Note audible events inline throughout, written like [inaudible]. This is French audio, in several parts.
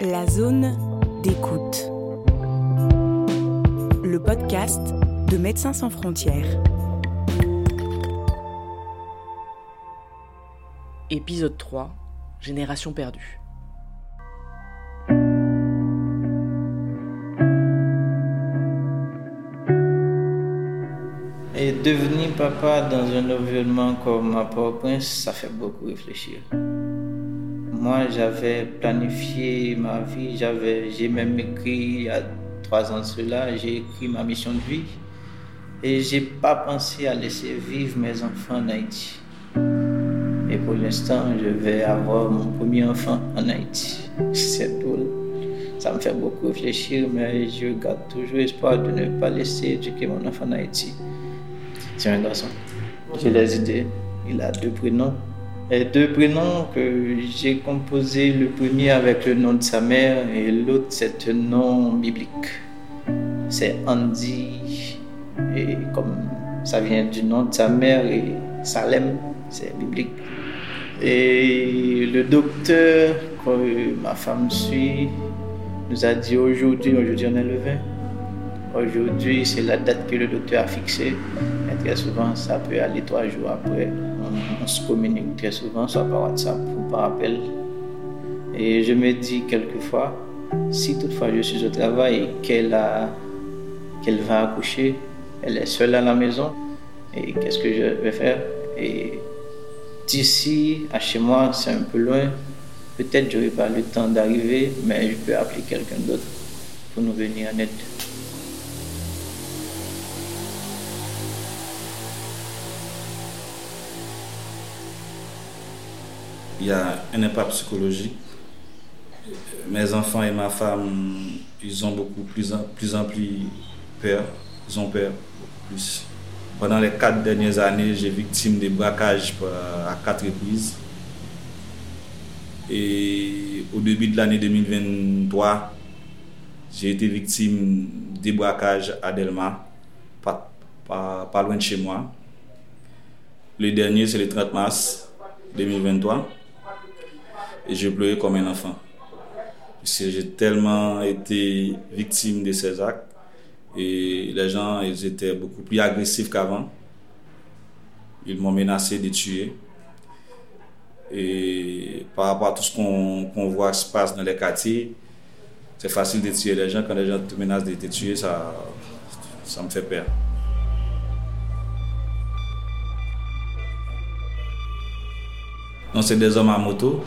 La zone d'écoute. Le podcast de Médecins sans frontières. Épisode 3 Génération perdue. Et devenir papa dans un environnement comme ma Port-au-Prince, ça fait beaucoup réfléchir. Moi, j'avais planifié ma vie, j'avais, j'ai même écrit il y a trois ans cela, j'ai écrit ma mission de vie. Et j'ai pas pensé à laisser vivre mes enfants en Haïti. Et pour l'instant, je vais avoir mon premier enfant en Haïti. [laughs] C'est drôle. Ça me fait beaucoup réfléchir, mais je garde toujours espoir de ne pas laisser éduquer mon enfant en Haïti. C'est un garçon. J'ai les idées. Il a deux prénoms. Et deux prénoms que j'ai composé le premier avec le nom de sa mère et l'autre c'est un nom biblique. C'est Andy. Et comme ça vient du nom de sa mère et Salem, c'est biblique. Et le docteur que ma femme suit nous a dit aujourd'hui, aujourd'hui on est le 20. Aujourd'hui, c'est la date que le docteur a fixée. Très souvent, ça peut aller trois jours après. On, se communique très souvent, soit par WhatsApp ou par appel. Et je me dis quelquefois, si toutefois je suis au travail et qu'elle va accoucher, elle est seule à la maison, et qu'est-ce que je vais faire? Et d'ici à chez moi, c'est un peu loin. Peut-être je n'aurai pas le temps d'arriver, mais je peux appeler quelqu'un d'autre pour nous venir en aide. Il y a un impact psychologique. Mes enfants et ma femme, ils ont beaucoup plus en plus, en plus peur. Ils ont peur beaucoup plus. Pendant les quatre dernières années, j'ai victime de braquages à quatre reprises. Et au début de l'année 2023, j'ai été victime des braquages à Delma, pas loin de chez moi. Le dernier, c'est le 30 mars 2023 et je pleurais comme un enfant. Parce que j'ai tellement été victime de ces actes et les gens ils étaient beaucoup plus agressifs qu'avant. Ils m'ont menacé de tuer. Et par rapport à tout ce qu'on qu voit se passe dans les quartiers, c'est facile de tuer les gens. Quand les gens te menacent de te tuer, ça, ça me fait peur. Donc c'est des hommes à moto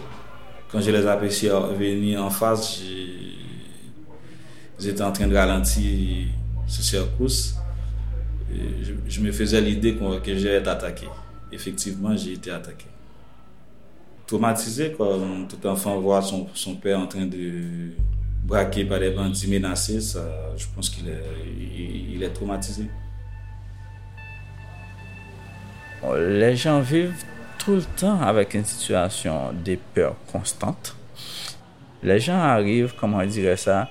quand je les aperçus venir en face, étaient en train de ralentir sur cette course. Je, me faisais l'idée que j'allais être attaqué. Effectivement, j'ai été attaqué. Traumatisé, comme tout enfant voit son, son, père en train de braquer par des bandits menacés, je pense qu'il est, il est traumatisé. Les gens vivent tout le temps avec une situation de peur constante. Les gens arrivent, comment on dirait ça,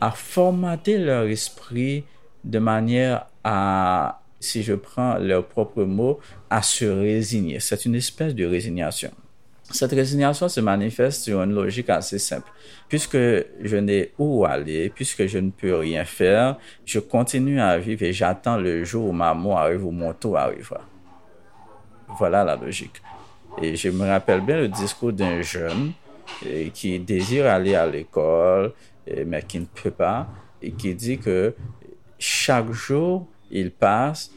à formater leur esprit de manière à, si je prends leur propre mot, à se résigner. C'est une espèce de résignation. Cette résignation se manifeste sur une logique assez simple. Puisque je n'ai où aller, puisque je ne peux rien faire, je continue à vivre et j'attends le jour où ma mort arrive ou mon tour arrivera. Voilà la logique. Et je me rappelle bien le discours d'un jeune qui désire aller à l'école, mais qui ne peut pas, et qui dit que chaque jour il passe,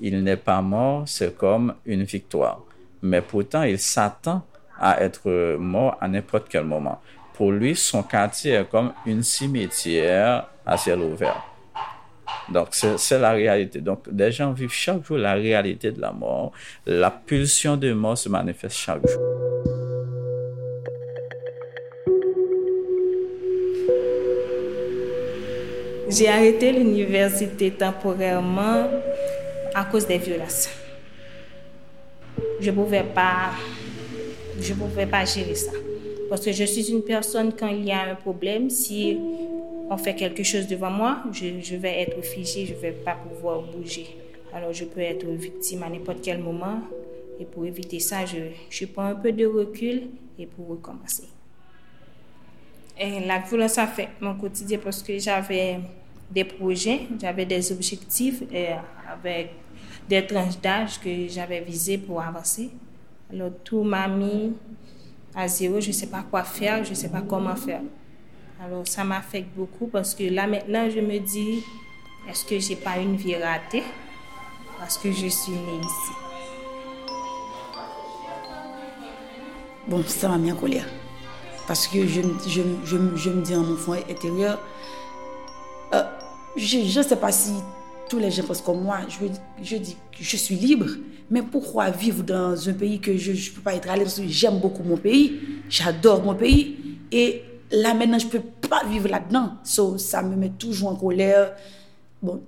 il n'est pas mort, c'est comme une victoire. Mais pourtant, il s'attend à être mort à n'importe quel moment. Pour lui, son quartier est comme une cimetière à ciel ouvert. Donc, c'est la réalité. Donc, les gens vivent chaque jour la réalité de la mort. La pulsion de mort se manifeste chaque jour. J'ai arrêté l'université temporairement à cause des violences. Je ne pouvais pas, je pouvais pas gérer ça. Parce que je suis une personne, quand il y a un problème, si on fait quelque chose devant moi, je, vais être figé, je ne vais pas pouvoir bouger. Alors je peux être victime à n'importe quel moment. Et pour éviter ça, je, prends un peu de recul et pour recommencer. Et la violence affecte mon quotidien parce que j'avais des projets, j'avais des objectifs avec des tranches d'âge que j'avais visées pour avancer. Alors tout m'a mis à zéro, je ne sais pas quoi faire, je ne sais pas comment faire. Alors ça m'affecte beaucoup parce que là maintenant je me dis, est-ce que j'ai pas une vie ratée? Parce que je suis née ici. Bon, ça m'a mis en colère. Parce que je, je, je, je me dis en mon fond intérieur, euh, je ne sais pas si tous les gens pensent comme moi. Je, je dis que je suis libre, mais pourquoi vivre dans un pays que je ne peux pas être à l'aise? J'aime beaucoup mon pays, j'adore mon pays. Et là maintenant, je peux pas vivre là-dedans. ça me met toujours en colère. Bon,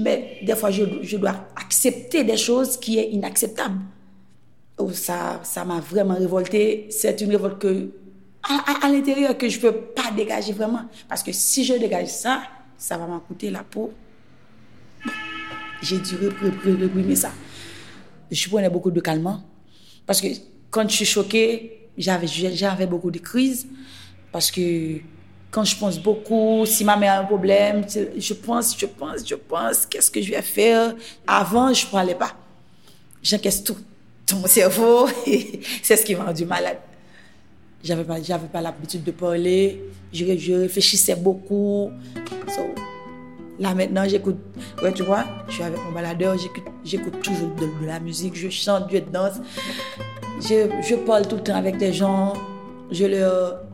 mais des fois, je, dois accepter des choses qui est inacceptable. Oh, ça, ça m'a vraiment révolté. C'est une révolte que, à, l'intérieur que je peux pas dégager vraiment. Parce que si je dégage ça, ça va m'en coûter la peau. J'ai dû réprimer ça. Je prenais beaucoup de calmant. Parce que quand je suis choquée, j'avais beaucoup de crises. Parce que quand je pense beaucoup, si ma mère a un problème, je pense, je pense, je pense, qu'est-ce que je vais faire? Avant, je ne parlais pas. J'encaisse tout, tout mon cerveau, [laughs] c'est ce qui m'a rendu malade. J'avais pas, j'avais pas l'habitude de parler, je, je réfléchissais beaucoup. là maintenant, j'écoute, ouais, tu vois, je suis avec mon baladeur, j'écoute, toujours de, la musique, je chante, je danse. Je, je parle tout le temps avec des gens, je leur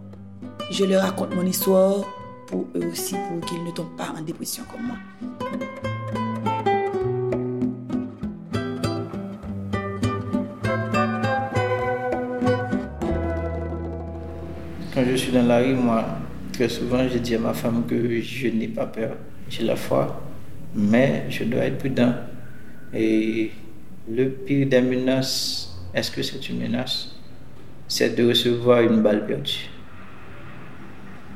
je leur raconte mon histoire pour eux aussi, pour qu'ils ne tombent pas en dépression comme moi. Quand je suis dans la rue, moi, très souvent, je dis à ma femme que je n'ai pas peur, j'ai la foi, mais je dois être prudent. Et le pire des menaces, est-ce que c'est une menace? C'est de recevoir une balle perdue.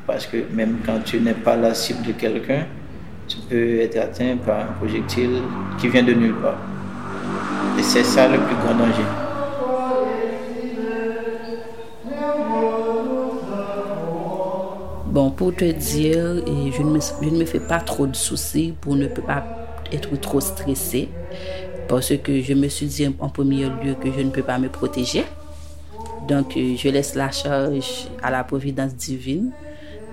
Parce que même quand tu n'es pas la cible de quelqu'un, tu peux être atteint par un projectile qui vient de nulle part. Et c'est ça le plus grand danger. Bon, pour te dire, je ne, me, je ne me fais pas trop de soucis pour ne pas être trop stressée. Parce que je me suis dit en premier lieu que je ne peux pas me protéger. Donc, je laisse la charge à la providence divine.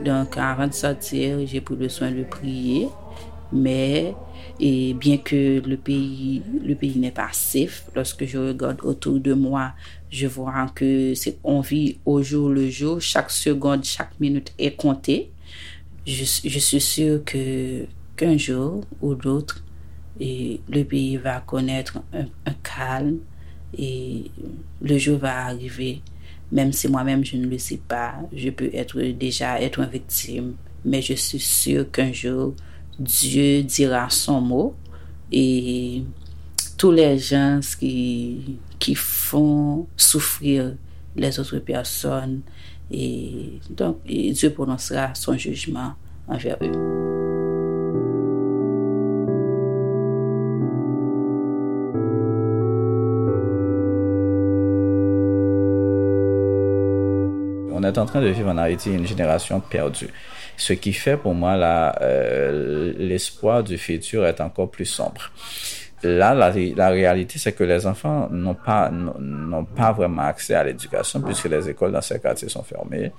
Donc, avant de sortir, j'ai pris le soin de prier. Mais, et bien que le pays, le pays n'est pas safe, lorsque je regarde autour de moi, je vois que c'est on vit au jour le jour. Chaque seconde, chaque minute est comptée. Je, suis sûre que qu'un jour ou l'autre, le pays va connaître un calme et le jour va arriver même si moi-même je ne le sais pas, je peux être déjà être une victime, mais je suis sûre qu'un jour Dieu dira son mot et tous les gens qui, qui font souffrir les autres personnes et donc Dieu prononcera son jugement envers eux. On est en train de vivre en Haïti une génération perdue. Ce qui fait pour moi euh, l'espoir du futur est encore plus sombre. Là, la, réalité, c'est que les enfants n'ont pas, pas vraiment accès à l'éducation puisque les écoles dans ces quartiers sont fermées.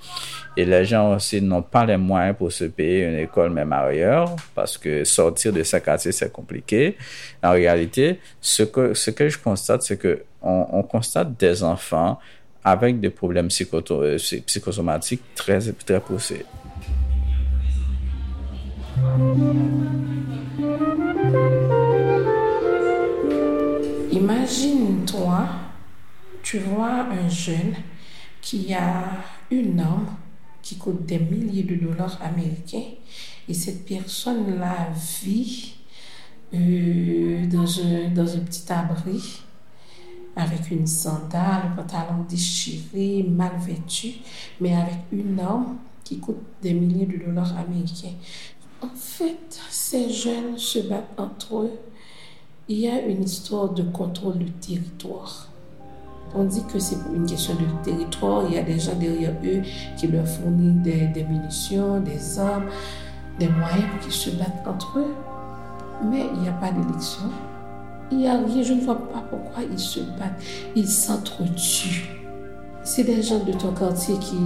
Et les gens aussi n'ont pas les moyens pour se payer une école même ailleurs parce que sortir de ces quartiers, c'est compliqué. En réalité, ce que, ce que je constate, c'est que on, on constate des enfants avec des problèmes euh, psychosomatiques très, très poussés. Imagine-toi, tu vois un jeune qui a une arme qui coûte des milliers de dollars américains et cette personne-là vit euh, dans, un, dans un petit abri avec une sandale, un pantalon déchiré, mal vêtu, mais avec une arme qui coûte des milliers de dollars américains. En fait, ces jeunes se battent entre eux. Il y a une histoire de contrôle du territoire. On dit que c'est une question de territoire. Il y a des gens derrière eux qui leur fournissent des, des munitions, des armes, des moyens pour qu'ils se battent entre eux. Mais il n'y a pas d'élection. Il n'y a rien. Je ne vois pas pourquoi ils se battent. Ils s'entretuent. C'est des gens de ton quartier qui,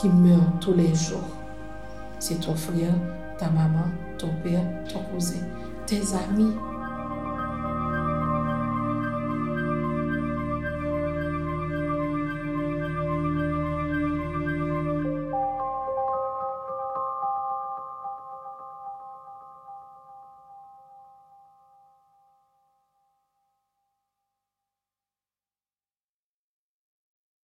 qui meurent tous les jours. C'est ton frère, ta maman, ton père, ton cousin, tes amis.